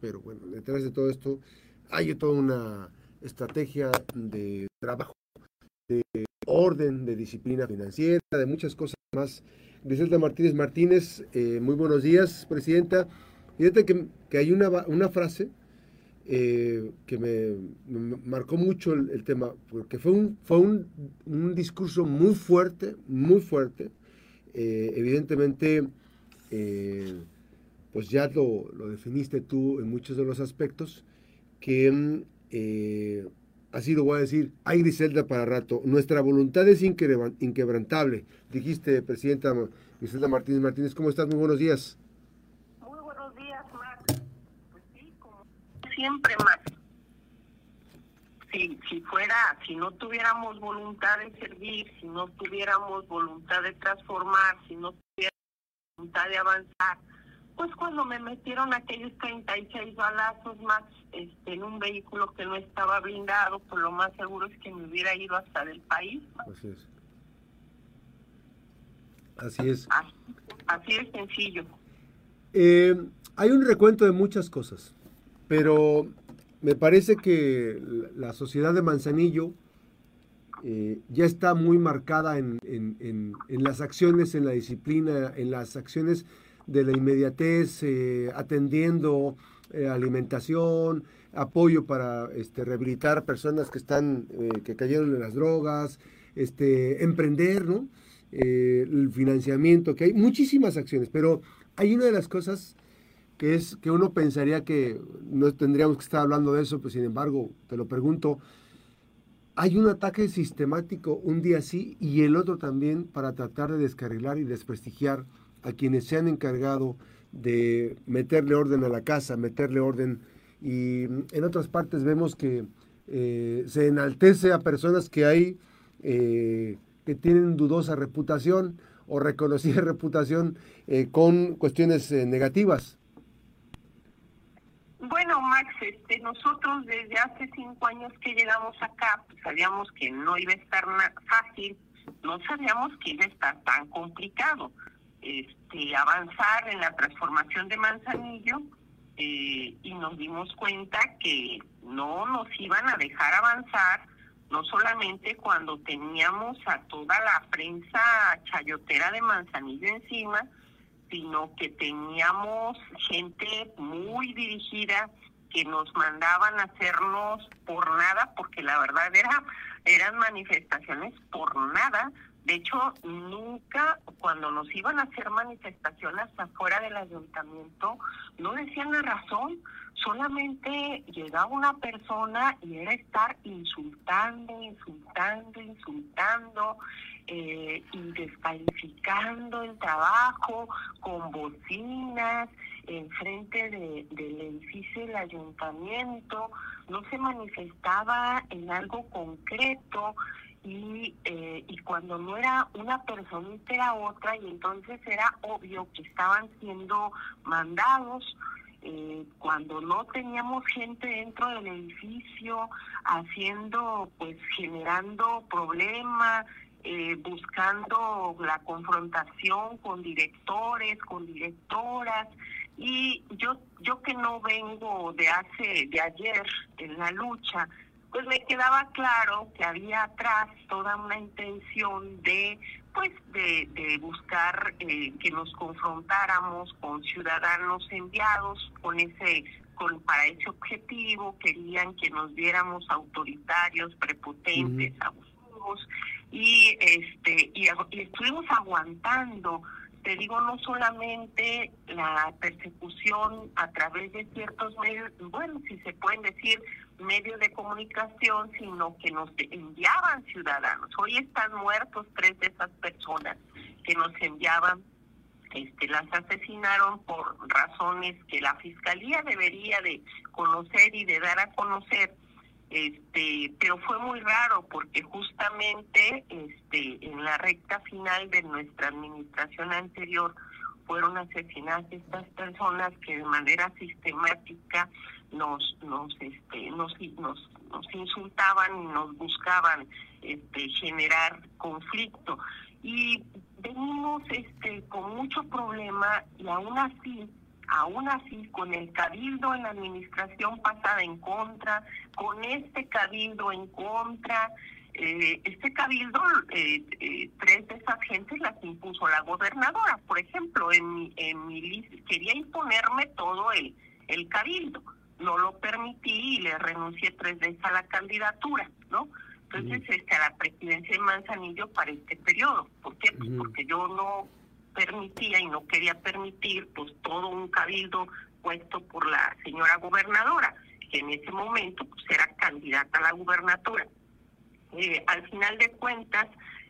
pero bueno, detrás de todo esto hay toda una estrategia de trabajo, de orden, de disciplina financiera, de muchas cosas más. Griselda Martínez Martínez, eh, muy buenos días, Presidenta. Fíjate que, que hay una, una frase eh, que me, marcó mucho el, tema, porque fue un, fue un, un discurso muy fuerte, muy fuerte. Eh, evidentemente, pues ya lo, lo, definiste tú en muchos de los aspectos, que así lo voy a decir, hay Griselda para rato, nuestra voluntad es inquebrantable, dijiste, Presidenta Griselda Martínez Martínez, ¿cómo estás? Muy buenos días. Muy buenos días, Max. Pues sí, como siempre, Max. Si, si fuera, si no tuviéramos voluntad de servir, si no tuviéramos voluntad de transformar, si no tuviéramos voluntad de avanzar, pues cuando me metieron aquellos 36 balazos más este, en un vehículo que no estaba blindado, pues lo más seguro es que me hubiera ido hasta del país. Así es. Así es. Así, es sencillo. Eh, hay un recuento de muchas cosas, pero me parece que la sociedad de Manzanillo eh, ya está muy marcada en, en, en las acciones, en la disciplina, en las acciones de la inmediatez, eh, atendiendo eh, alimentación, apoyo para este, rehabilitar personas que están, eh, que cayeron en las drogas, este, emprender, ¿no? el financiamiento, que hay muchísimas acciones, pero hay una de las cosas que es que uno pensaría que no tendríamos que estar hablando de eso, pues sin embargo, te lo pregunto, hay un ataque sistemático un día sí y el otro también para tratar de descarrilar y desprestigiar a quienes se han encargado de meterle orden a la casa, meterle orden. Y en otras partes vemos que eh, se enaltece a personas que hay eh, que tienen dudosa reputación o reconocida reputación eh, con cuestiones negativas. Bueno, Max, este, nosotros desde hace cinco años que llegamos acá, pues sabíamos que no iba a estar fácil, no sabíamos que iba a estar tan complicado este, avanzar en la transformación de Manzanillo eh, y nos dimos cuenta que no nos iban a dejar avanzar, no solamente cuando teníamos a toda la prensa chayotera de Manzanillo encima, sino que teníamos gente muy dirigida que nos mandaban a hacernos por nada, porque la verdad era eran manifestaciones por nada, de hecho, nunca cuando nos iban a hacer manifestaciones afuera del ayuntamiento, no decían la razón, solamente llegaba una persona y era estar insultando, insultando, insultando eh, y descalificando el trabajo con bocinas enfrente de, del edificio del ayuntamiento, no se manifestaba en algo concreto y, eh, y cuando no era una personita era otra y entonces era obvio que estaban siendo mandados eh, cuando no teníamos gente dentro del edificio haciendo pues generando problemas eh, buscando la confrontación con directores con directoras y yo yo que no vengo de hace de ayer en la lucha pues me quedaba claro que había atrás toda una intención de pues de, de buscar eh, que nos confrontáramos con ciudadanos enviados con ese con para ese objetivo querían que nos viéramos autoritarios prepotentes abusivos y este y estuvimos aguantando te digo, no solamente la persecución a través de ciertos medios, bueno, si se pueden decir medios de comunicación, sino que nos enviaban ciudadanos. Hoy están muertos tres de esas personas que nos enviaban, este, las asesinaron por razones que la fiscalía debería de conocer y de dar a conocer este pero fue muy raro porque justamente este en la recta final de nuestra administración anterior fueron asesinadas estas personas que de manera sistemática nos nos este nos nos, nos insultaban y nos buscaban este generar conflicto. Y venimos este con mucho problema y aún así aún así con el cabildo en la administración pasada en contra, con este cabildo en contra, eh, este cabildo, eh, eh, tres de esas gentes las impuso la gobernadora, por ejemplo, en mi, en mi quería imponerme todo el, el cabildo, no lo permití y le renuncié tres veces a la candidatura, ¿no? Entonces, este, a la presidencia de Manzanillo para este periodo. ¿Por qué? Pues porque yo no permitía y no quería permitir pues todo un cabildo puesto por la señora gobernadora, que en ese momento pues era candidata a la gubernatura. Eh, al final de cuentas,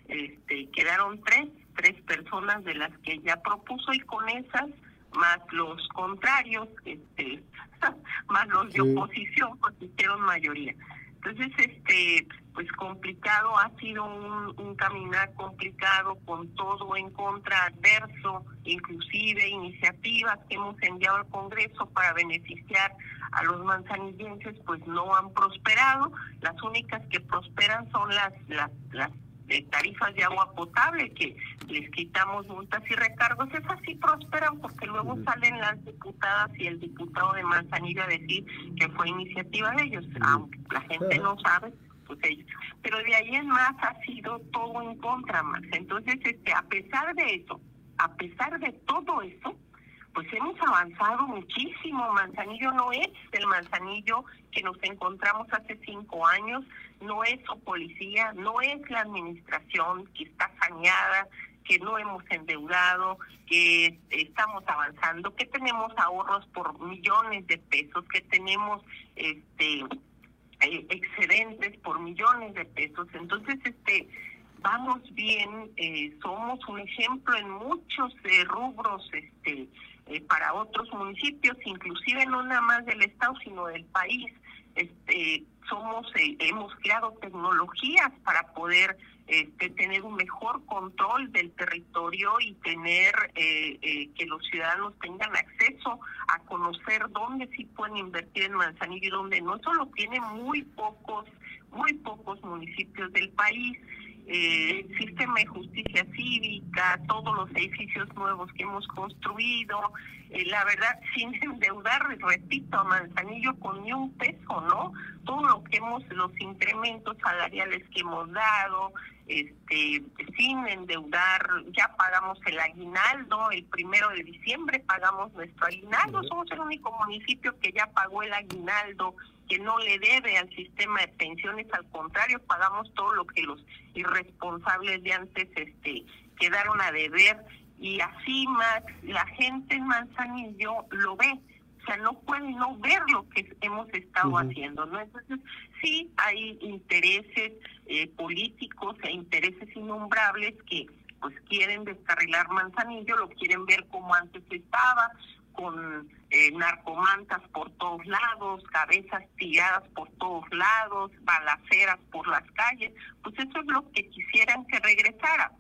este, quedaron tres, tres personas de las que ella propuso y con esas, más los contrarios, este, más los de oposición, pues hicieron mayoría. Entonces, este, pues complicado, ha sido un, caminar complicado con todo en contra, adverso, inclusive iniciativas que hemos enviado al Congreso para beneficiar a los manzanillenses, pues no han prosperado. Las únicas que prosperan son las, las, las de tarifas de agua potable, que les quitamos multas y recargos, esas sí prosperan porque luego salen las diputadas y el diputado de Manzanillo a decir que fue iniciativa de ellos, aunque la gente no sabe, pues. Pero de ahí en más ha sido todo en contra, más. Entonces, este, a pesar de eso, a pesar de todo eso, pues hemos avanzado muchísimo. Manzanillo no es el Manzanillo que nos encontramos hace cinco años, no es su policía, no es la administración que está saneada, que no hemos endeudado, que estamos avanzando, que tenemos ahorros por millones de pesos, que tenemos este eh, excedentes por millones de pesos. Entonces, este vamos bien, eh, somos un ejemplo en muchos eh, rubros este eh, para otros municipios, inclusive no nada más del estado, sino del país. Este, somos, eh, hemos creado tecnologías para poder este, tener un mejor control del territorio y tener eh, que los ciudadanos tengan acceso a conocer dónde sí pueden invertir en Manzanillo y dónde no. Eso lo tienen muy pocos, muy pocos municipios del país eh, sistema de justicia cívica, todos los edificios nuevos que hemos construido, eh, la verdad, sin endeudar, repito, a Manzanillo con ni un peso, ¿no? Todo lo que hemos, los incrementos salariales que hemos dado, este, sin endeudar, ya pagamos el aguinaldo, el primero de diciembre pagamos nuestro aguinaldo, somos el único municipio que ya pagó el aguinaldo que no le debe al sistema de pensiones, al contrario, pagamos todo lo que los irresponsables de antes este quedaron a deber y así más la gente en Manzanillo lo ve, o sea, no puede no ver lo que hemos estado haciendo, ¿no? Entonces, sí hay intereses eh, políticos e intereses innombrables que pues quieren descarrilar Manzanillo, lo quieren ver como antes estaba, con eh, narcomantas por todos lados, cabezas tiradas por todos lados, balaceras por las calles, pues eso es lo que quisieran que regresara.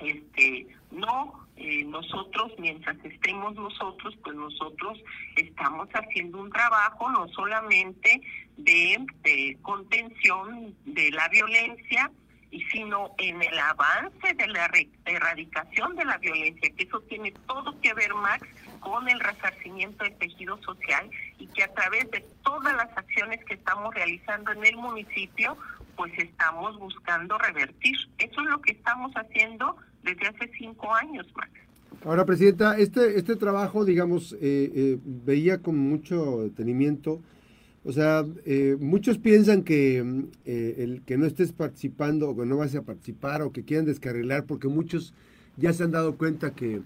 Este, no, eh, nosotros, mientras estemos nosotros, pues nosotros estamos haciendo un trabajo no solamente de, de contención de la violencia, y sino en el avance de la erradicación de la violencia, que eso tiene todo que ver, Max, con el resarcimiento del tejido social y que a través de todas las acciones que estamos realizando en el municipio, pues estamos buscando revertir. Eso es lo que estamos haciendo desde hace cinco años, Max. Ahora, Presidenta, este, este trabajo, digamos, eh, eh, veía con mucho detenimiento. O sea, eh, muchos piensan que el que no estés participando o que no vas a participar o que quieran descarrilar, porque muchos ya se han dado cuenta que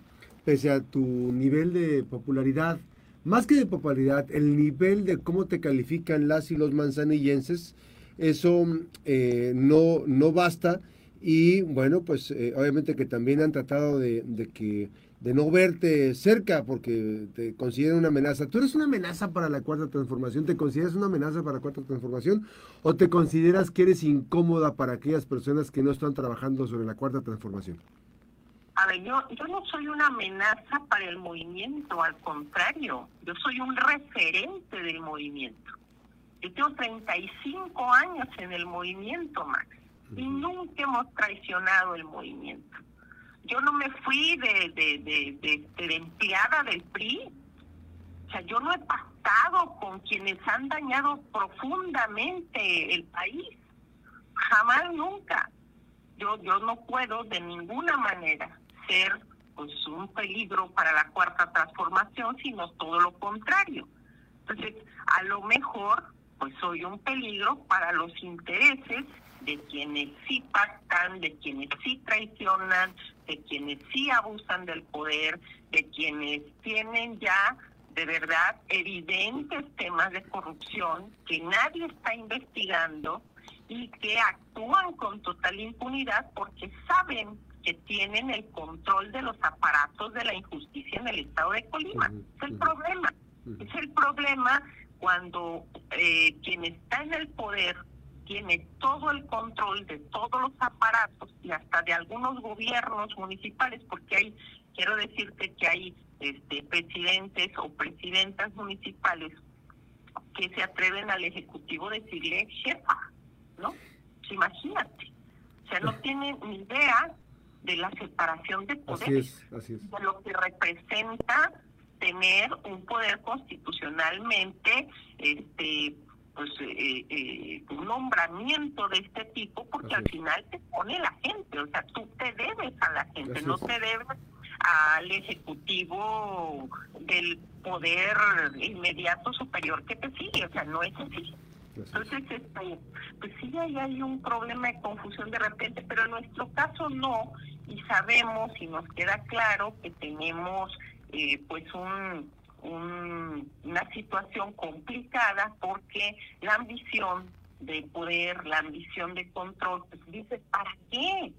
pese a tu nivel de popularidad, más que de popularidad, el nivel de cómo te califican las y los manzanillenses, eso eh, no, no basta. Y bueno, pues eh, obviamente que también han tratado de, que de no verte cerca porque te consideran una amenaza. ¿Tú eres una amenaza para la cuarta transformación? ¿Te consideras una amenaza para la cuarta transformación? ¿O te consideras que eres incómoda para aquellas personas que no están trabajando sobre la cuarta transformación? A ver, yo, yo no soy una amenaza para el movimiento, al contrario, yo soy un referente del movimiento. Yo tengo 35 años en el movimiento, Max, y nunca hemos traicionado el movimiento. Yo no me fui de, de, de, de, empleada del PRI O sea, yo no he pactado con quienes han dañado profundamente el país. Jamás, nunca. Yo, yo no puedo de ninguna manera ser pues un peligro para la cuarta transformación, sino todo lo contrario. Entonces, a lo mejor, pues soy un peligro para los intereses de quienes sí pactan, de quienes sí traicionan, de quienes sí abusan del poder, de quienes tienen ya de verdad evidentes temas de corrupción que nadie está investigando y que actúan con total impunidad porque saben que tienen el control de los aparatos de la injusticia en el estado de Colima. Es el problema. Es el problema cuando eh, quien está en el poder tiene todo el control de todos los aparatos y hasta de algunos gobiernos municipales, porque hay, quiero decirte que hay este, presidentes o presidentas municipales que se atreven al Ejecutivo decirle jefa, ¿no? Pues imagínate. O sea, no tienen ni idea de la separación de poderes, de lo que representa tener un poder constitucionalmente este pues eh, eh, un nombramiento de este tipo porque al final te pone la gente, o sea, tú te debes a la gente, no te debes al ejecutivo del poder inmediato superior que te sigue, o sea, no es así. Entonces, este, pues sí, ahí hay un problema de confusión de repente, pero en nuestro caso no, y sabemos y nos queda claro que tenemos eh, pues un, una situación complicada porque la ambición de poder, la ambición de control, pues dice, ¿para qué?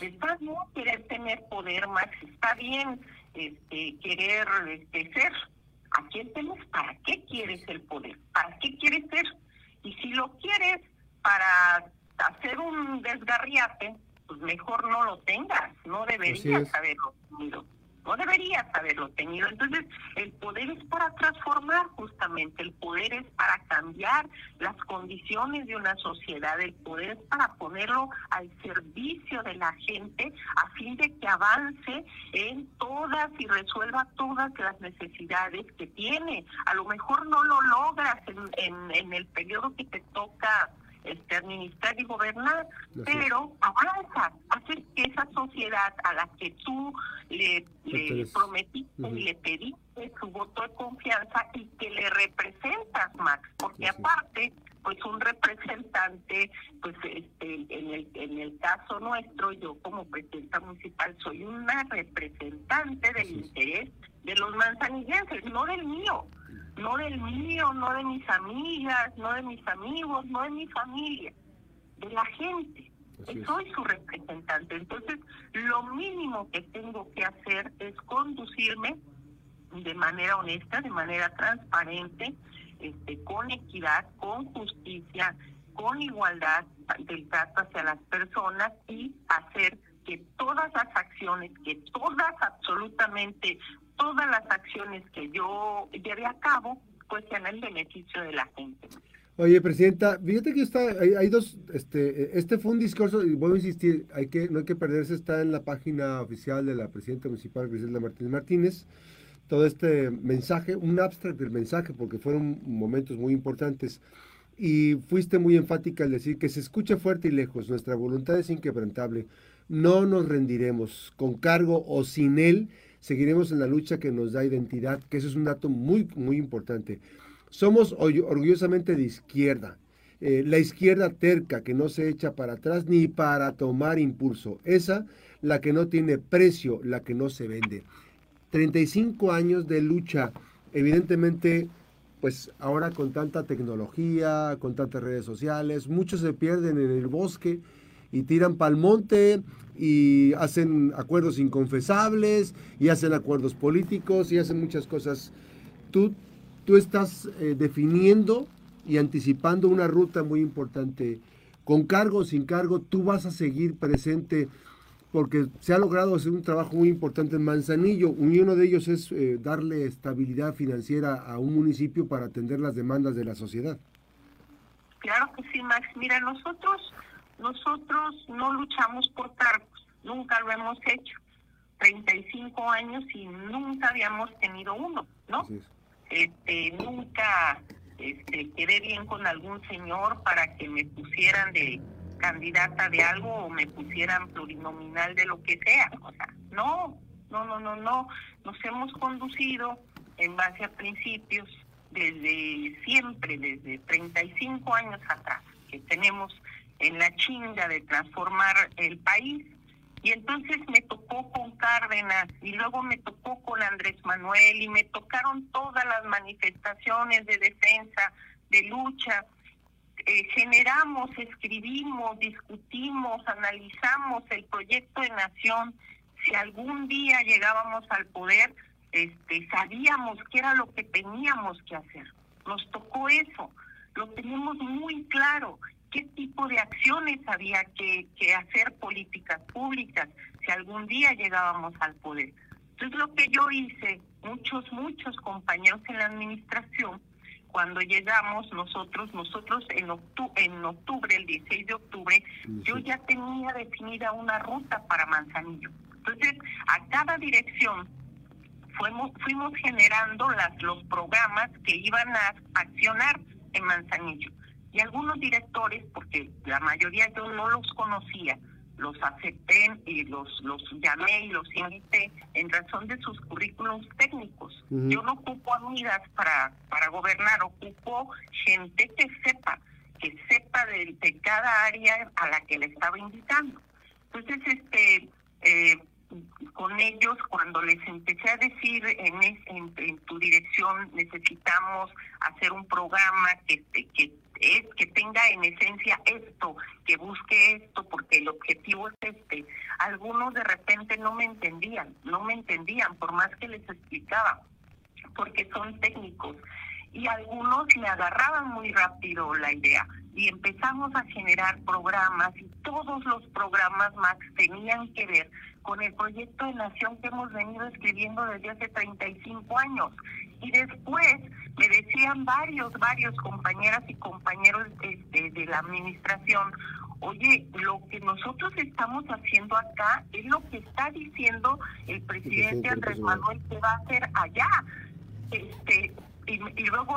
Está bien querer tener poder, Max, está bien este, querer este, ser. ¿A quién tienes? ¿Para qué quieres el poder? ¿Para qué quieres ser? Y si lo quieres para hacer un desgarriate, pues mejor no lo tengas, no deberías haberlo tenido no deberías haberlo tenido. Entonces, el poder es para transformar justamente, el poder es para cambiar las condiciones de una sociedad, el poder es para ponerlo al servicio de la gente a fin de que avance en todas y resuelva todas las necesidades que tiene. A lo mejor no lo logras en, en el periodo que te toca este, administrar y gobernar, pero avanza, haces que esa sociedad a la que tú le, prometiste y le pediste su voto de confianza y que le representas, Max, porque aparte pues un representante, pues este, en el en el caso nuestro, yo como presidenta municipal soy una representante del interés de los manzanillenses, no del mío no del mío, no de mis amigas, no de mis amigos, no de mi familia, de la gente. Soy su representante. Entonces, lo mínimo que tengo que hacer es conducirme de manera honesta, de manera transparente, este, con equidad, con justicia, con igualdad del trato hacia las personas y hacer que todas las acciones, que todas absolutamente todas las acciones que yo lleve a cabo pues sean en beneficio de la gente. Oye, Presidenta, fíjate que está, hay, dos, este, este fue un discurso, y voy a insistir, hay que, no hay que perderse, está en la página oficial de la Presidenta Municipal, Griselda Martínez Martínez, todo este mensaje, un abstract del mensaje, porque fueron momentos muy importantes, y fuiste muy enfática al decir que se escucha fuerte y lejos, nuestra voluntad es inquebrantable, no nos rendiremos, con cargo o sin él, seguiremos en la lucha que nos da identidad, que eso es un dato muy, muy importante. Somos orgullosamente de izquierda, eh, la izquierda terca que no se echa para atrás ni para tomar impulso, esa la que no tiene precio, la que no se vende. 35 años de lucha, evidentemente, pues ahora con tanta tecnología, con tantas redes sociales, muchos se pierden en el bosque y tiran pa'l monte y hacen acuerdos inconfesables y hacen acuerdos políticos y hacen muchas cosas. Tú, tú estás eh, definiendo y anticipando una ruta muy importante. Con cargo o sin cargo, tú vas a seguir presente porque se ha logrado hacer un trabajo muy importante en Manzanillo. Uno de ellos es eh, darle estabilidad financiera a un municipio para atender las demandas de la sociedad. Claro que sí, Max. Mira, nosotros nosotros no luchamos por cargos, nunca lo hemos hecho. 35 años y nunca habíamos tenido uno, ¿no? este, nunca este, quedé bien con algún señor para que me pusieran de candidata de algo o me pusieran plurinominal de lo que sea. O sea, no, no, no, no, no. Nos hemos conducido en base a principios desde siempre, desde 35 años atrás, que tenemos en la chinga de transformar el país. Y entonces me tocó con Cárdenas y luego me tocó con Andrés Manuel y me tocaron todas las manifestaciones de defensa, de lucha. Eh, generamos, escribimos, discutimos, analizamos el proyecto de nación. Si algún día llegábamos al poder, este, sabíamos qué era lo que teníamos que hacer. Nos tocó eso, lo tenemos muy claro, qué tipo de acciones había que, que hacer políticas públicas si algún día llegábamos al poder. Entonces lo que yo hice, muchos, muchos compañeros en la administración, cuando llegamos nosotros, nosotros en octubre, en octubre, el 16 de octubre, yo ya tenía definida una ruta para Manzanillo. Entonces, a cada dirección fuimos, fuimos generando las, los programas que iban a accionar en Manzanillo. Y algunos directores, porque la mayoría yo no los conocía, los acepté y los, los llamé y los invité en razón de sus currículums técnicos. Yo no ocupo amigas para, para gobernar, ocupo gente que sepa, que sepa de, de cada área a la que le estaba invitando. Entonces, este, eh, con ellos cuando les empecé a decir en, en, tu dirección necesitamos hacer un programa que, que es que tenga en esencia esto, que busque esto, porque el objetivo es este. Algunos de repente no me entendían, no me entendían, por más que les explicaba, porque son técnicos. Y algunos me agarraban muy rápido la idea y empezamos a generar programas y todos los programas más tenían que ver con el proyecto de nación que hemos venido escribiendo desde hace 35 años. Y después me decían varios, varios compañeras y compañeros este, de la administración, oye, lo que nosotros estamos haciendo acá es lo que está diciendo el presidente Andrés Manuel que va a hacer allá. Este, y, luego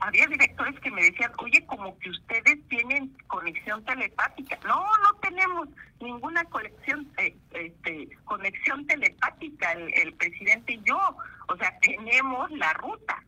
había directores que me decían, oye, como que ustedes tienen conexión telepática. No, no tenemos ninguna conexión, eh, este, conexión telepática el, el, presidente y yo. O sea, tenemos la ruta,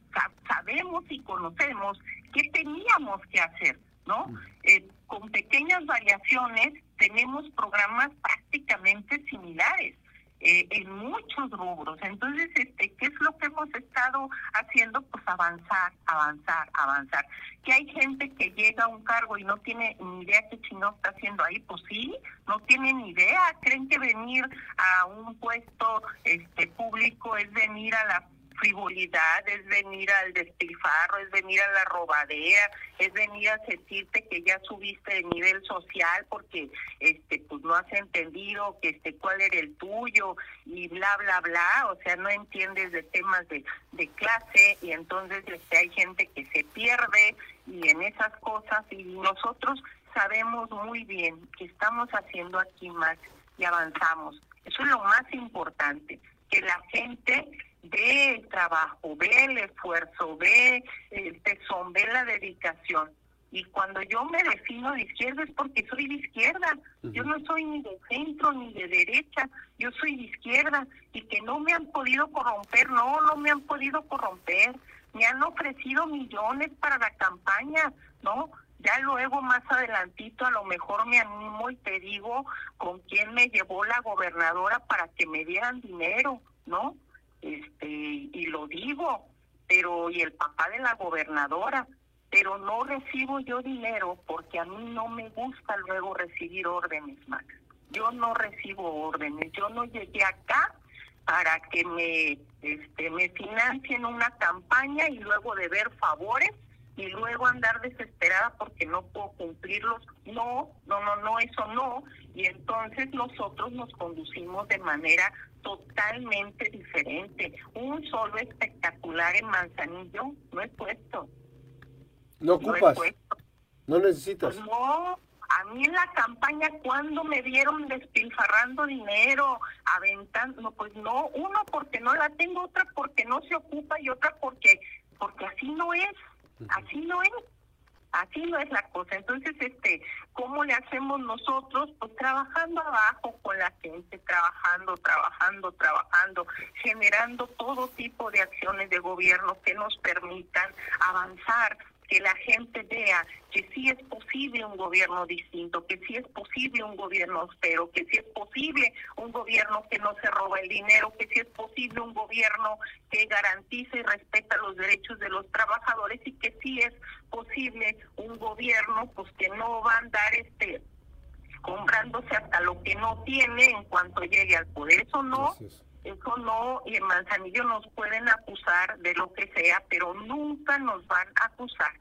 sabemos y conocemos qué teníamos que hacer, ¿no? Mm. Eh, con pequeñas variaciones tenemos programas prácticamente similares. Eh, en muchos rubros. Entonces, este, ¿qué es lo que hemos estado haciendo? Pues avanzar, avanzar, avanzar. Que hay gente que llega a un cargo y no tiene ni idea qué chino está haciendo ahí, pues sí, no tienen ni idea. Creen que venir a un puesto este público es venir a la frivolidad, es venir al despilfarro, es venir a la robadera, es venir a sentirte que ya subiste de nivel social porque este pues no has entendido que este cuál era el tuyo y bla bla bla, o sea, no entiendes de temas de, de clase y entonces este hay gente que se pierde y en esas cosas y nosotros sabemos muy bien que estamos haciendo aquí más y avanzamos. Eso es lo más importante, que la gente ve el trabajo, ve el esfuerzo, ve el tesón, ve la dedicación. Y cuando yo me defino de izquierda es porque soy de izquierda. Yo no soy ni de centro ni de derecha. Yo soy de izquierda. Y que no me han podido corromper. No, no me han podido corromper. Me han ofrecido millones para la campaña. No, ya luego más adelantito a lo mejor me animo y te digo con quién me llevó la gobernadora para que me dieran dinero, ¿no? Este y lo digo, pero y el papá de la gobernadora, pero no recibo yo dinero porque a mí no me gusta luego recibir órdenes, Max. Yo no recibo órdenes, yo no llegué acá para que me este me financien una campaña y luego de ver favores y luego andar desesperada porque no puedo cumplirlos. No, no, no, no, eso no. Y entonces nosotros nos conducimos de manera totalmente diferente. Un solo espectacular en Manzanillo no es puesto. No ocupas. No, necesitas. Pues no, a mí en la campaña, cuando me vieron despilfarrando dinero, aventando, pues no, uno porque no la tengo, otra porque no se ocupa y otra porque porque así no es, así no es. Así no es la cosa. Entonces, este, ¿cómo le hacemos nosotros? Pues trabajando abajo con la gente, trabajando, trabajando, trabajando, generando todo tipo de acciones de gobierno que nos permitan avanzar que la gente vea que sí es posible un gobierno distinto, que sí es posible un gobierno austero, que sí es posible un gobierno que no se roba el dinero, que sí es posible un gobierno que garantice y respeta los derechos de los trabajadores y que sí es posible un gobierno pues que no va a andar este comprándose hasta lo que no tiene en cuanto llegue al poder. Eso no, eso no, y en Manzanillo nos pueden acusar de lo que sea, pero nunca nos van a acusar,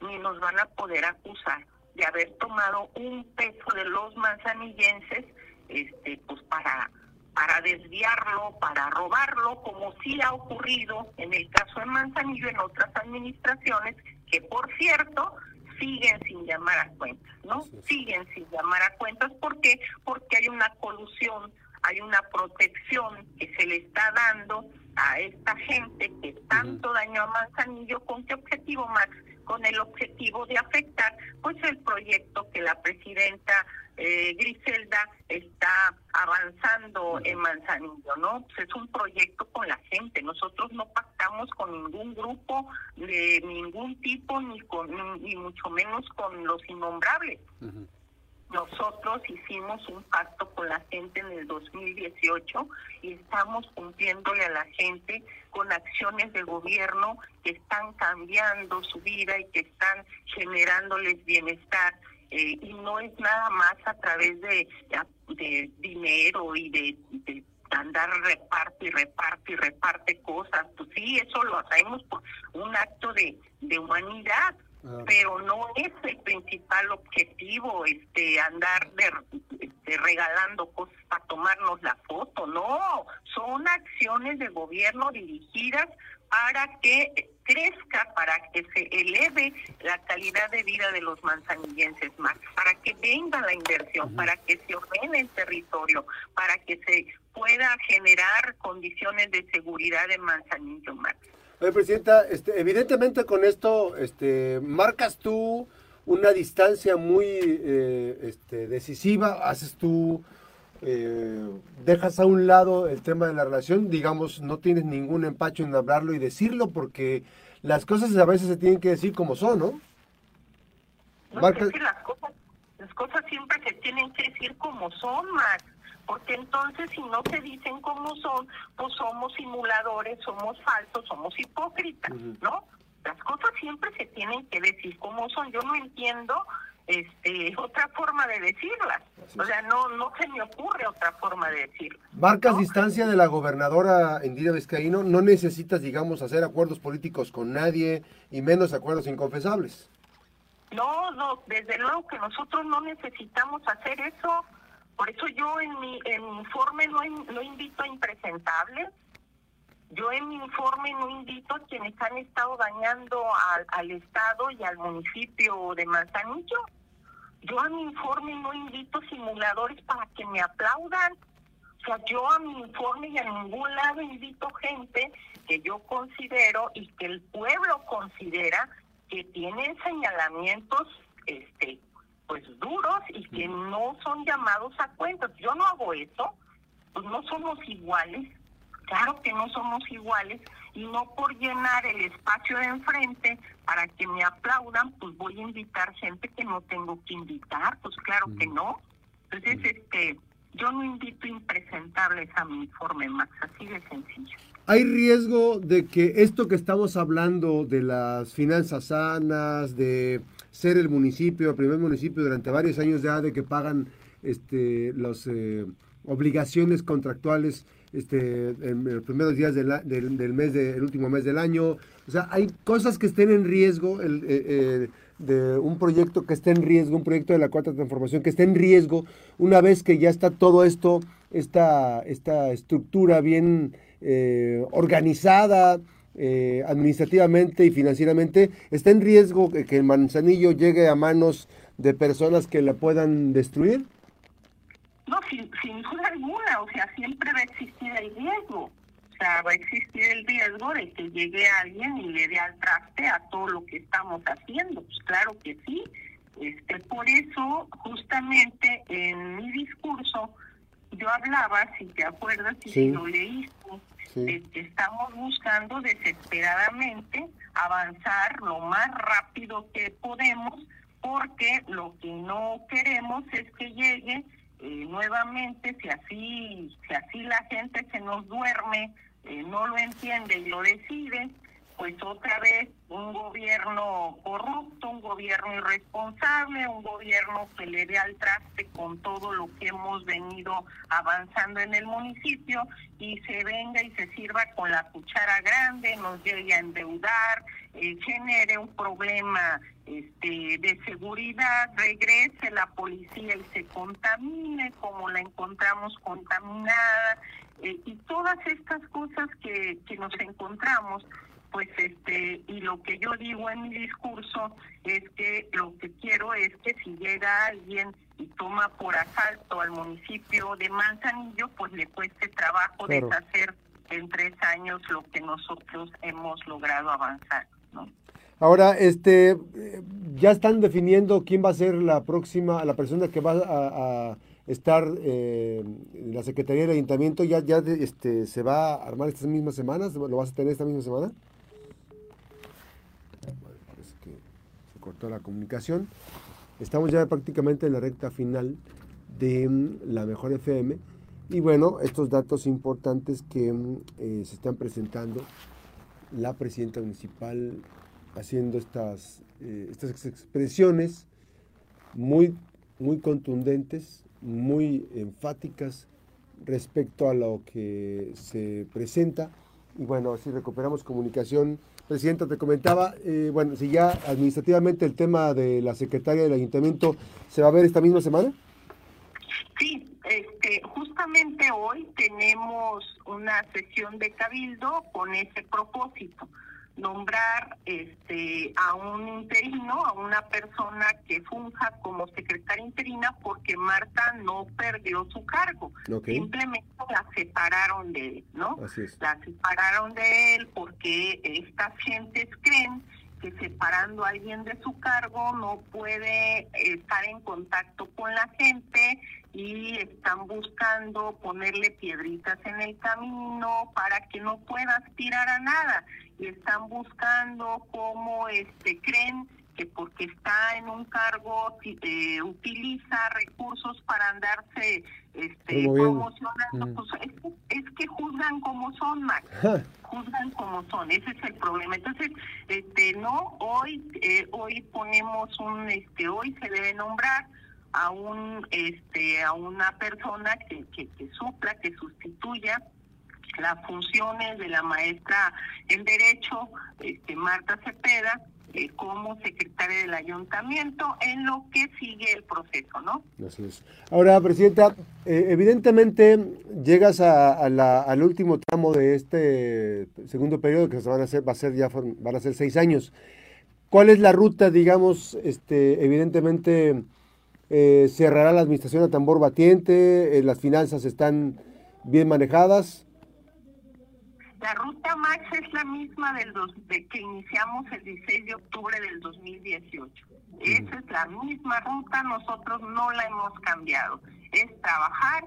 ni nos van a poder acusar de haber tomado un peso de los manzanillenses, este, pues para para desviarlo, para robarlo, como sí ha ocurrido en el caso de Manzanillo en otras administraciones, que por cierto siguen sin llamar a cuentas, ¿no? Siguen sin llamar a cuentas, ¿por qué? Porque hay una colusión hay una protección que se le está dando a esta gente que tanto daño a Manzanillo. ¿Con qué objetivo, Max? Con el objetivo de afectar pues el proyecto que la presidenta eh, Griselda está avanzando en Manzanillo, ¿no? Pues es un proyecto con la gente. Nosotros no pactamos con ningún grupo de ningún tipo, ni con ni mucho menos con los innombrables. Nosotros hicimos un pacto con la gente en el 2018 y estamos cumpliéndole a la gente con acciones de gobierno que están cambiando su vida y que están generándoles bienestar. Eh, y no es nada más a través de, de dinero y de, andar reparte y reparte y reparte cosas. Pues sí, eso lo hacemos por un acto de, de humanidad pero no es el principal objetivo este andar de, este, regalando cosas para tomarnos la foto, no, son acciones de gobierno dirigidas para que crezca, para que se eleve la calidad de vida de los manzanillenses más, para que venga la inversión, para que se ordene el territorio, para que se pueda generar condiciones de seguridad en Manzanillo más. Oye, Presidenta, este, evidentemente con esto este, marcas tú una distancia muy eh, este, decisiva, haces tú, eh, dejas a un lado el tema de la relación, digamos, no tienes ningún empacho en hablarlo y decirlo porque las cosas a veces se tienen que decir como son, ¿no? no es que las cosas, las cosas siempre se tienen que decir como son, Max porque entonces si no se dicen como son, pues somos simuladores, somos falsos, somos hipócritas, ¿no? Las cosas siempre se tienen que decir como son. Yo no entiendo este otra forma de decirlas. O sea, no no se me ocurre otra forma de decirlas. Marcas distancia de la gobernadora Indira Vizcaíno, no necesitas, digamos, hacer acuerdos políticos con nadie y menos acuerdos inconfesables. No, no, desde luego que nosotros no necesitamos hacer eso. Por eso yo en mi, informe no, no invito a impresentables, yo en mi informe no invito a quienes han estado dañando al, al Estado y al municipio de Manzanillo. Yo a mi informe no invito simuladores para que me aplaudan. O sea, yo a mi informe y a ningún lado invito gente que yo considero y que el pueblo considera que tienen señalamientos este pues duros y que no son llamados a cuentas. Yo no hago eso, pues no somos iguales, claro que no somos iguales, y no por llenar el espacio de enfrente para que me aplaudan, pues voy a invitar gente que no tengo que invitar, pues claro que no. Entonces, este, yo no invito impresentables a mi informe, más así de sencillo. ¿Hay riesgo de que esto que estamos hablando de las finanzas sanas, de ser el municipio, el primer municipio durante varios años ya de que pagan este, las eh, obligaciones contractuales este, en, los primeros días del, del, mes, del último mes del año. O sea, hay cosas que estén en riesgo el, eh, eh, de un proyecto que esté en riesgo, un proyecto de la cuarta transformación que esté en riesgo una vez que ya está todo esto, esta, esta estructura bien organizada, eh, administrativamente y financieramente, ¿está en riesgo que, el manzanillo llegue a manos de personas que la puedan destruir? No, sin, duda alguna, o sea, siempre va a existir el riesgo, sea, va a existir el riesgo de que llegue alguien y le dé al traste a todo lo que estamos haciendo. Pues claro que sí. Este, por eso, justamente en mi discurso, yo hablaba, si te acuerdas, si lo leíste, que estamos buscando desesperadamente avanzar lo más rápido que podemos, porque lo que no queremos es que llegue eh, nuevamente, si así, si así la gente se nos duerme, eh, no lo entiende y lo decide, pues otra vez un gobierno corrupto, un gobierno irresponsable, un gobierno que le dé al traste con todo lo que hemos venido avanzando en el municipio y se venga y se sirva con la cuchara grande, nos llegue a endeudar, eh, genere un problema este, de seguridad, regrese la policía y se contamine como la encontramos contaminada eh, y todas estas cosas que, que nos encontramos pues este y lo que yo digo en mi discurso es que lo que quiero es que si llega alguien y toma por asalto al municipio de Manzanillo pues le cueste trabajo deshacer en tres años lo que nosotros hemos logrado avanzar ¿no? ahora este ya están definiendo quién va a ser la próxima la persona que va a, estar eh, en la Secretaría del Ayuntamiento. Ya ya este se va a armar estas mismas semanas lo vas a tener esta misma semana cortó la comunicación. Estamos ya prácticamente en la recta final de mm, la mejor FM. Y bueno, estos datos importantes que mm, eh, se están presentando, la presidenta municipal haciendo estas, eh, estas expresiones muy, muy contundentes, muy enfáticas respecto a lo que se presenta. Y bueno, si recuperamos comunicación Presidenta, te comentaba, eh, bueno, si ya administrativamente el tema de la secretaria del ayuntamiento se va a ver esta misma semana. Sí, este, justamente hoy tenemos una sesión de cabildo con ese propósito nombrar este a un interino, a una persona que funja como secretaria interina porque Marta no perdió su cargo. Simplemente la separaron de él, ¿no? La separaron de él porque estas gentes creen que separando a alguien de su cargo no puede estar en contacto con la gente y están buscando ponerle piedritas en el camino para que no pueda aspirar a nada y están buscando cómo este creen que porque está en un cargo eh, utiliza recursos para andarse este, promocionando. Pues, es, que juzgan como son, Max. juzgan como son. Ese es el problema. Entonces, este, no, hoy, eh, hoy ponemos un, este, hoy se debe nombrar a un, este, a una persona que, que, supla, que sustituya las funciones de la maestra en Derecho, este, Marta Cepeda, eh, como secretaria del ayuntamiento en lo que sigue el proceso, ¿no? Ahora, Presidenta, eh, evidentemente llegas a, la, al último tramo de este segundo periodo que se van a hacer, va a ser ya van a ser seis años. ¿Cuál es la ruta, digamos, este, evidentemente eh, cerrará la administración a tambor batiente, las finanzas están bien manejadas? La ruta Max es la misma del dos, de que iniciamos el 16 de octubre del 2018. Esa es la misma ruta, nosotros no la hemos cambiado. Es trabajar,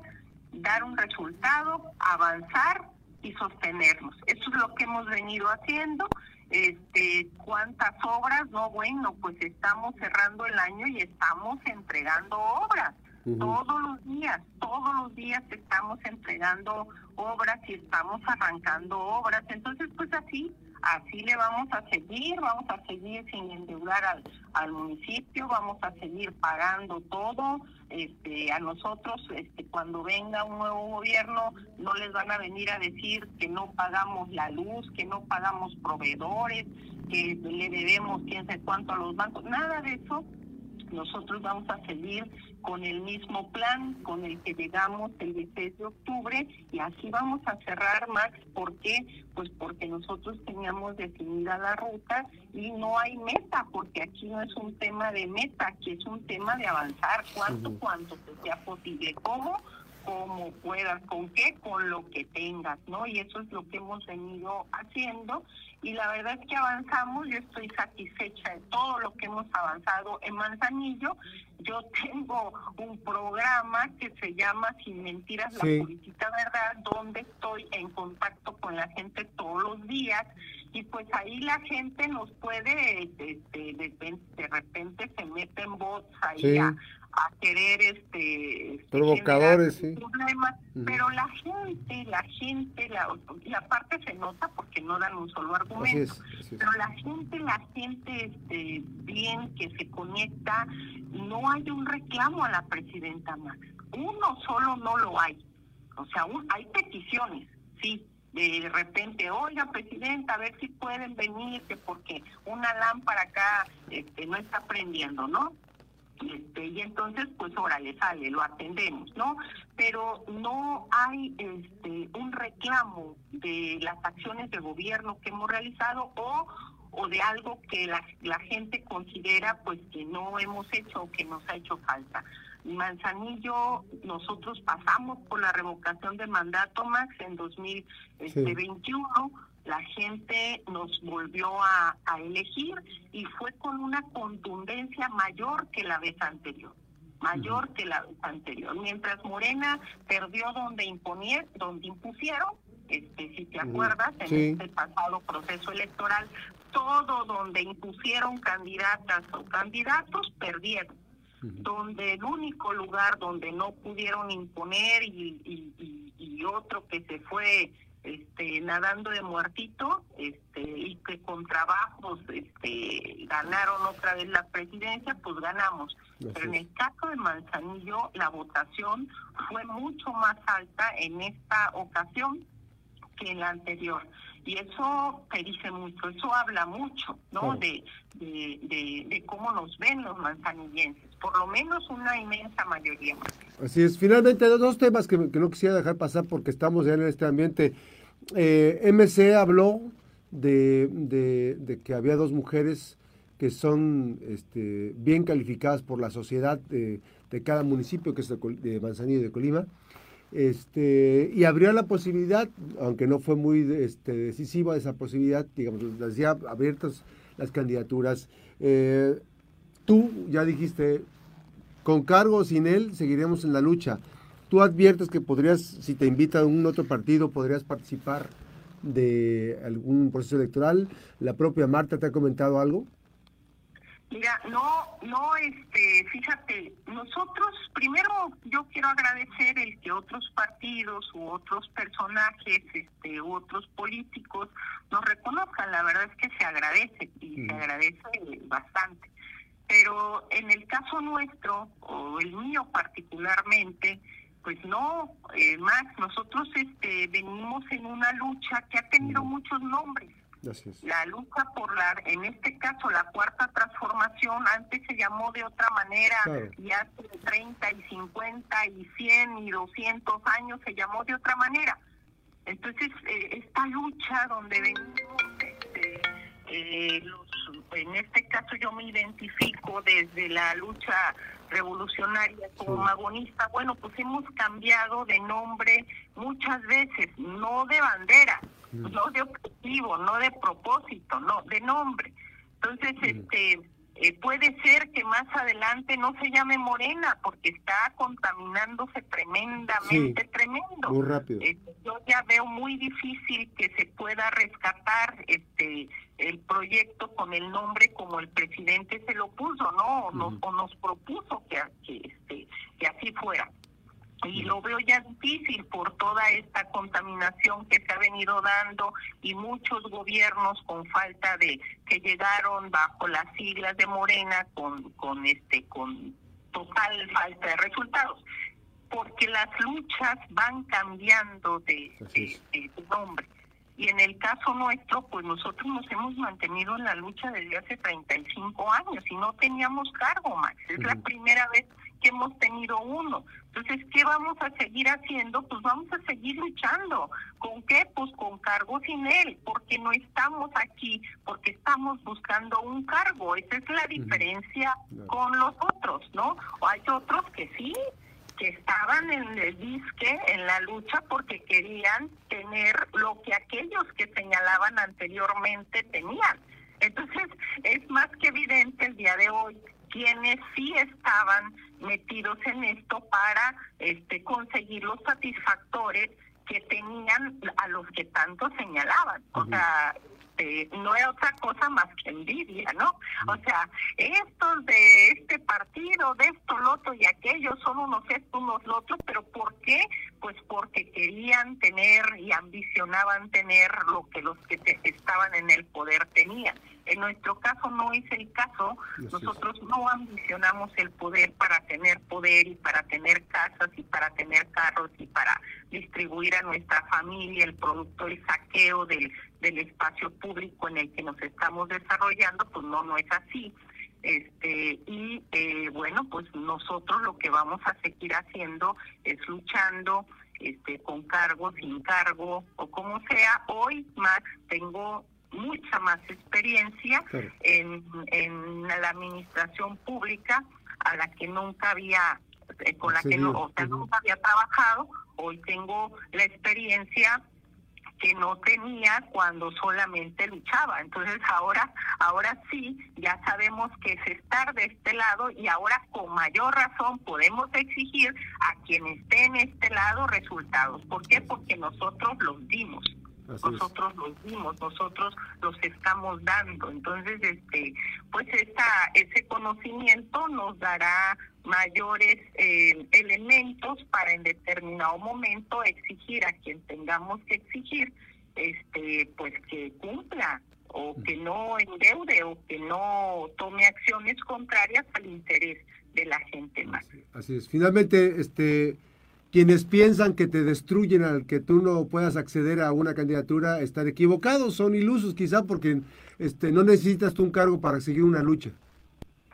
dar un resultado, avanzar y sostenernos. Eso es lo que hemos venido haciendo. Este, ¿Cuántas obras? No, bueno, pues estamos cerrando el año y estamos entregando obras. Todos los días, todos los días estamos entregando obras y estamos arrancando obras. Entonces, pues así, así le vamos a seguir, vamos a seguir sin endeudar al, al municipio, vamos a seguir pagando todo. Este, a nosotros, este, cuando venga un nuevo gobierno, no les van a venir a decir que no pagamos la luz, que no pagamos proveedores, que le debemos quién sabe cuánto a los bancos, nada de eso nosotros vamos a seguir con el mismo plan con el que llegamos el 16 de octubre y así vamos a cerrar, Max. ¿Por qué? Pues porque nosotros teníamos definida la ruta y no hay meta, porque aquí no es un tema de meta, aquí es un tema de avanzar. ¿Cuánto, cuánto que sea posible? ¿Cómo? Como puedas, con qué, con lo que tengas, ¿no? Y eso es lo que hemos venido haciendo. Y la verdad es que avanzamos, yo estoy satisfecha de todo lo que hemos avanzado en Manzanillo. Yo tengo un programa que se llama Sin Mentiras, la Publicita Verdad, donde estoy en contacto con la gente todos los días. Y pues ahí la gente nos puede, de, de, repente se mete en bots ahí a, a querer este provocadores sí. problemas pero la gente la gente la y aparte se nota porque no dan un solo argumento pero la gente la gente este bien que se conecta no hay un reclamo a la presidenta Max. Uno solo no lo hay. O sea hay peticiones sí. De repente, oiga, presidenta, a ver si pueden venir, que porque una lámpara acá este, no está prendiendo, ¿no? Este, y entonces pues órale sale lo atendemos no pero no hay este un reclamo de las acciones de gobierno que hemos realizado o o de algo que la, la gente considera pues que no hemos hecho o que nos ha hecho falta Manzanillo, nosotros pasamos por la revocación de mandato, Max, en 2021. La gente nos volvió a, elegir y fue con una contundencia mayor que la vez anterior mayor que la vez anterior. Mientras Morena perdió donde imponieron, donde impusieron, este, si te acuerdas, en este pasado proceso electoral, todo donde impusieron candidatas o candidatos perdieron. Donde el único lugar donde no pudieron imponer y, y, otro que se fue este, nadando de muertito este, y que con trabajos este, ganaron otra vez la presidencia, pues ganamos. Pero en el caso de Manzanillo, la votación fue mucho más alta en esta ocasión que en la anterior. Y eso te dice mucho, eso habla mucho, ¿no? De, de, de, cómo nos ven los manzanillenses, por lo menos una inmensa mayoría. Así es, finalmente dos temas que, no quisiera dejar pasar porque estamos ya en este ambiente. Eh, MC habló de, de, que había dos mujeres que son este, bien calificadas por la sociedad de, de cada municipio, que es de Manzanillo y de Colima, este, y abrió la posibilidad, aunque no fue muy este, decisiva esa posibilidad, digamos, decía abiertas las candidaturas. Eh, tú ya dijiste, con cargo o sin él, seguiremos en la lucha. Tú adviertes que podrías, si te invita a un otro partido, podrías participar de algún proceso electoral. ¿La propia Marta te ha comentado algo? Mira, no, no, este, fíjate, nosotros, primero yo quiero agradecer el que otros partidos u otros personajes, este, u otros políticos nos reconozcan, la verdad es que se agradece y se agradece bastante. Pero en el caso nuestro, o el mío particularmente, pues no, eh, Max, nosotros este, venimos en una lucha que ha tenido muchos nombres. La lucha por la, en este caso, la cuarta transformación, antes se llamó de otra manera, y hace 30 y 50 y 100 y 200 años se llamó de otra manera. Entonces, eh, esta lucha donde venimos, eh, en este caso yo me identifico desde la lucha revolucionaria como magonista, bueno, pues hemos cambiado de nombre muchas veces, no de bandera, no de objetivo, no de propósito, no, de nombre. Entonces, este eh, puede ser que más adelante no se llame Morena porque está contaminándose tremendamente tremendo. Muy rápido. Eh, yo ya veo muy difícil que se pueda rescatar este el proyecto con el nombre como el presidente se lo puso, ¿no? O, nos, o nos propuso que, que, este, que así fuera y lo veo ya difícil por toda esta contaminación que se ha venido dando y muchos gobiernos con falta de que llegaron bajo las siglas de Morena con con este con total falta de resultados. Porque las luchas van cambiando de, de, nombre. Y en el caso nuestro pues nosotros nos hemos mantenido en la lucha desde hace 35 años y no teníamos cargo Max. Es la primera vez que hemos tenido uno. Entonces, ¿qué vamos a seguir haciendo? Pues vamos a seguir luchando. ¿Con qué? Pues con cargo sin él, porque no estamos aquí, porque estamos buscando un cargo. Esa es la diferencia con los otros, ¿no? O hay otros que sí que estaban en el disque, en la lucha, porque querían tener lo que aquellos que señalaban anteriormente tenían. Entonces, es más que evidente el día de hoy quienes sí estaban metidos en esto para este conseguir los satisfactores que tenían a los que tanto señalaban. O sea, este, no es otra cosa más que envidia, ¿no? O sea, estos de este partido, de esto, lo otro y aquello, son unos estos, unos lo otro, pero ¿por qué? Pues porque querían tener y ambicionaban tener lo que los que estaban en el poder tenían. En nuestro caso no es el caso, nosotros no ambicionamos el poder para tener poder y para tener casas y para tener carros y para distribuir a nuestra familia el producto, el saqueo del, del espacio público en el que nos estamos desarrollando, pues no, no es así. Este, y eh, bueno, pues nosotros lo que vamos a seguir haciendo es luchando este, con cargo, sin cargo o como sea. Hoy, Max, tengo mucha más experiencia en, en la administración pública a la que nunca había eh, con la que no, o sea, nunca había trabajado hoy tengo la experiencia que no tenía cuando solamente luchaba. Entonces ahora, ahora sí, ya sabemos que es estar de este lado y ahora con mayor razón podemos exigir a quien esté en este lado resultados. ¿Por qué? Porque nosotros los dimos nosotros los dimos, nosotros los estamos dando. Entonces, este, pues esa, ese conocimiento nos dará mayores eh, elementos para en determinado momento exigir a quien tengamos que exigir, este, pues que cumpla o que no endeude o que no tome acciones contrarias al interés de la gente más. Así es. Finalmente, este quienes piensan que te destruyen al que tú no puedas acceder a una candidatura están equivocados, son ilusos quizá porque este, no necesitas tú un cargo para seguir una lucha.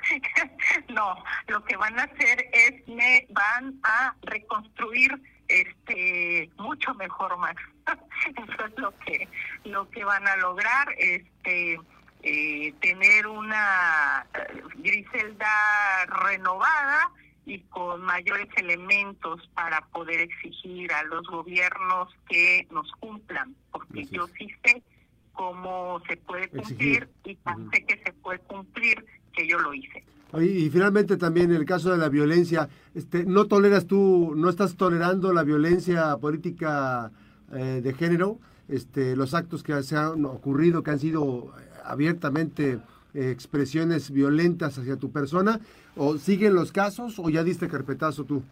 No, lo que van a hacer es me van a reconstruir este mucho mejor más. Eso es lo que lo que van a lograr este eh, tener una eh, Griselda renovada y con mayores elementos para poder exigir a los gobiernos que nos cumplan, porque yo sí sé cómo se puede cumplir y tan sé que se puede cumplir que yo lo hice. Y, finalmente también el caso de la violencia, este, ¿no toleras tú, no estás tolerando la violencia política eh, de género? Este, los actos que se han ocurrido, que han sido abiertamente expresiones violentas hacia tu persona, o siguen los casos o ya diste carpetazo tú?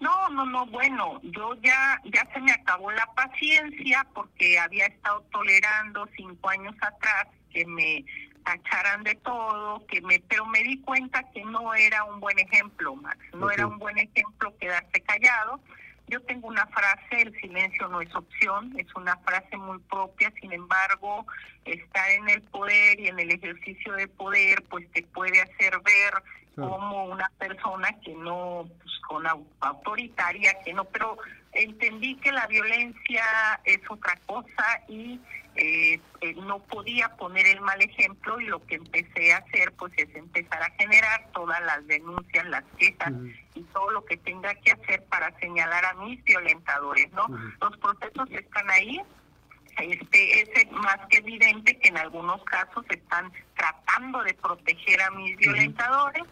No, no, no, bueno, yo ya, ya se me acabó la paciencia porque había estado tolerando cinco años atrás que me tacharan de todo, que me, pero me di cuenta que no era un buen ejemplo, Max, no era un buen ejemplo quedarse callado. Yo tengo una frase, el silencio no es opción, es una frase muy propia, sin embargo, estar en el poder y en el ejercicio de poder, pues te puede hacer ver como una persona que no, pues, con autoritaria, que no, pero entendí que la violencia es otra cosa y eh, eh, no podía poner el mal ejemplo y lo que empecé a hacer pues es empezar a generar todas las denuncias, las quejas y todo lo que tenga que hacer para señalar a mis violentadores, ¿no? Los procesos están ahí, este es más que evidente que en algunos casos están tratando de proteger a mis violentadores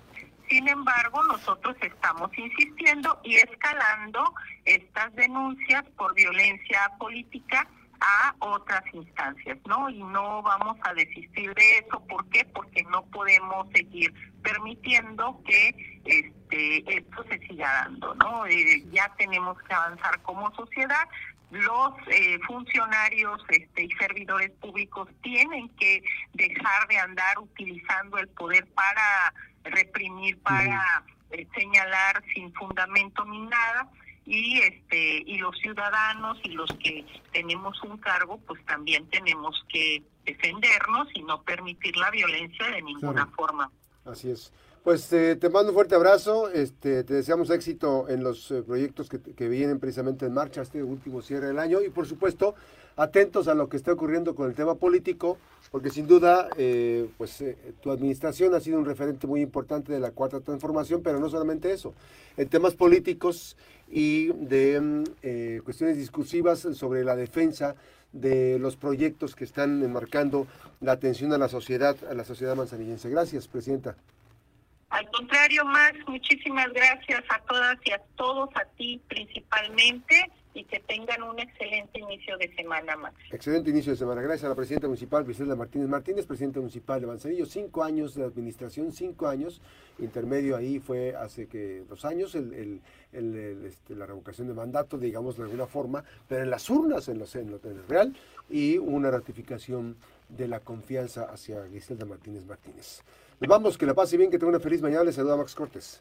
sin embargo, nosotros estamos insistiendo y escalando estas denuncias por violencia política a otras instancias, ¿no? Y no vamos a desistir de eso. ¿Por qué? Porque no podemos seguir permitiendo que este esto se siga dando, ¿no? Eh, ya tenemos que avanzar como sociedad. Los eh, funcionarios este, y servidores públicos tienen que dejar de andar utilizando el poder para reprimir, para eh, señalar sin fundamento ni nada y este y los ciudadanos y los que tenemos un cargo pues también tenemos que defendernos y no permitir la violencia de ninguna forma. Así es. Pues eh, te mando un fuerte abrazo, este, te deseamos éxito en los eh, proyectos que, vienen precisamente en marcha este último cierre del año y por supuesto atentos a lo que está ocurriendo con el tema político, porque sin duda eh, pues tu administración ha sido un referente muy importante de la cuarta transformación, pero no solamente eso, en temas políticos y de mm, cuestiones discursivas sobre la defensa de los proyectos que están enmarcando la atención a la sociedad, a la sociedad manzanillense. Gracias, Presidenta. Al contrario, Max, muchísimas gracias a todas y a todos, a ti principalmente, y que tengan un excelente inicio de semana, Max. Excelente inicio de semana. Gracias a la presidenta municipal, Griselda Martínez Martínez, presidenta municipal de Manzanillo. Cinco años de administración, cinco años. Intermedio ahí fue hace que dos años el, este, la revocación de mandato, digamos de alguna forma, pero en las urnas, en, los, en, lo, en real, y una ratificación de la confianza hacia Griselda Martínez Martínez. Nos vamos, que la pase bien, que tenga una feliz mañana. Les saluda Max Cortés.